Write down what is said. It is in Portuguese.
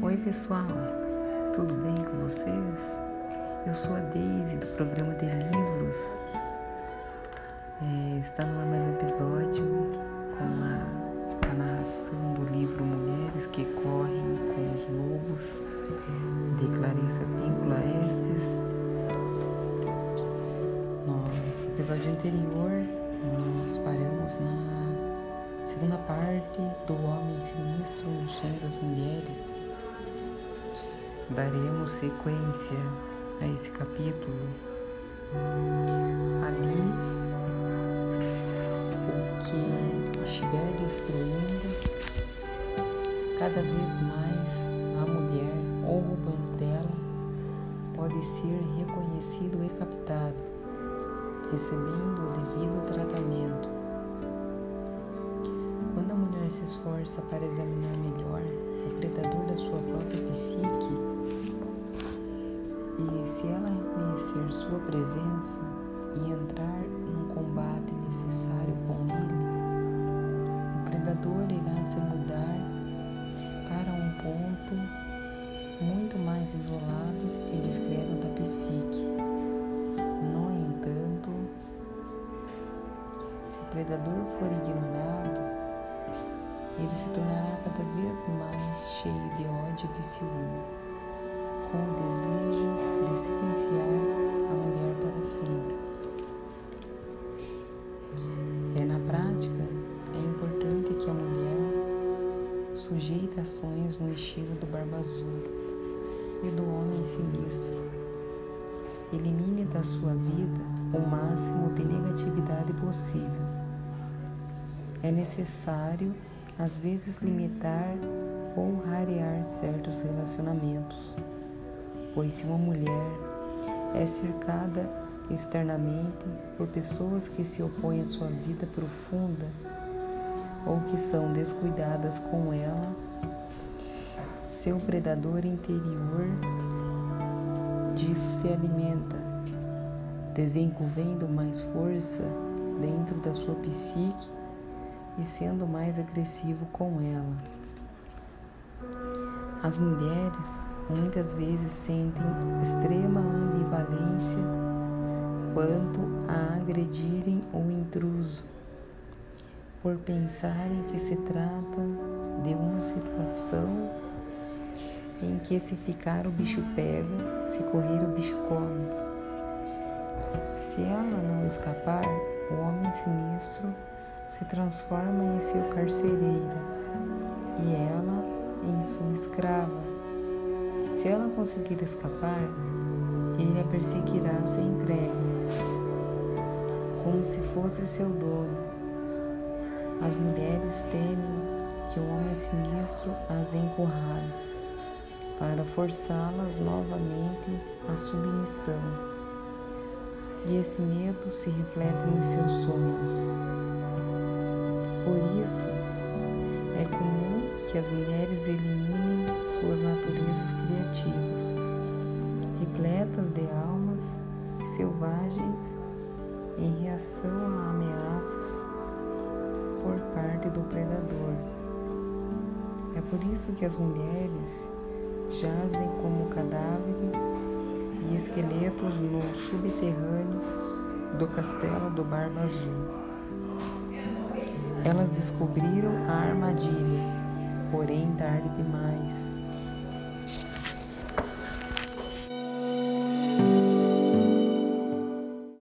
Oi pessoal, tudo bem com vocês? Eu sou a Daisy do programa de livros. É, no mais um episódio com a, a, narração do livro Mulheres que Correm com os Lobos, de Clarissa Píncula Estes. No episódio anterior, nós paramos na segunda parte do Homem Sinistro, o sonho das mulheres daremos sequência a esse capítulo. Ali, o que estiver destruindo cada vez mais a mulher ou o bando dela pode ser reconhecido e captado, recebendo o devido tratamento. Quando a mulher se esforça para examinar melhor o predador da sua própria psique, e se ela reconhecer sua presença e entrar num combate necessário com ele, o predador irá se mudar para um ponto muito mais isolado e discreto da psique. No entanto, se o predador for ignorado, ele se tornará cada vez mais cheio de ódio e de ciúme com o desejo de silenciar a mulher para sempre. É na prática, é importante que a mulher sujeite ações no estilo do Barba Azul e do Homem Sinistro. Elimine da sua vida o máximo de negatividade possível. É necessário, às vezes, limitar ou rarear certos relacionamentos pois se uma mulher é cercada externamente por pessoas que se opõem à sua vida profunda ou que são descuidadas com ela, seu predador interior disso se alimenta, desenvolvendo mais força dentro da sua psique e sendo mais agressivo com ela. As mulheres muitas vezes sentem extrema ambivalência quanto a agredirem o intruso, por pensarem que se trata de uma situação em que se ficar o bicho pega, se correr o bicho come. Se ela não escapar, o homem sinistro se transforma em seu carcereiro e ela em sua escrava se ela conseguir escapar, ele a perseguirá sem entrega, como se fosse seu dono. As mulheres temem que o homem sinistro as encurrale para forçá-las novamente à submissão. E esse medo se reflete nos seus sonhos. Por isso, que as mulheres eliminem suas naturezas criativas, repletas de almas e selvagens em reação a ameaças por parte do predador. É por isso que as mulheres jazem como cadáveres e esqueletos no subterrâneo do castelo do Barba Azul. Elas descobriram a armadilha, porém tarde demais.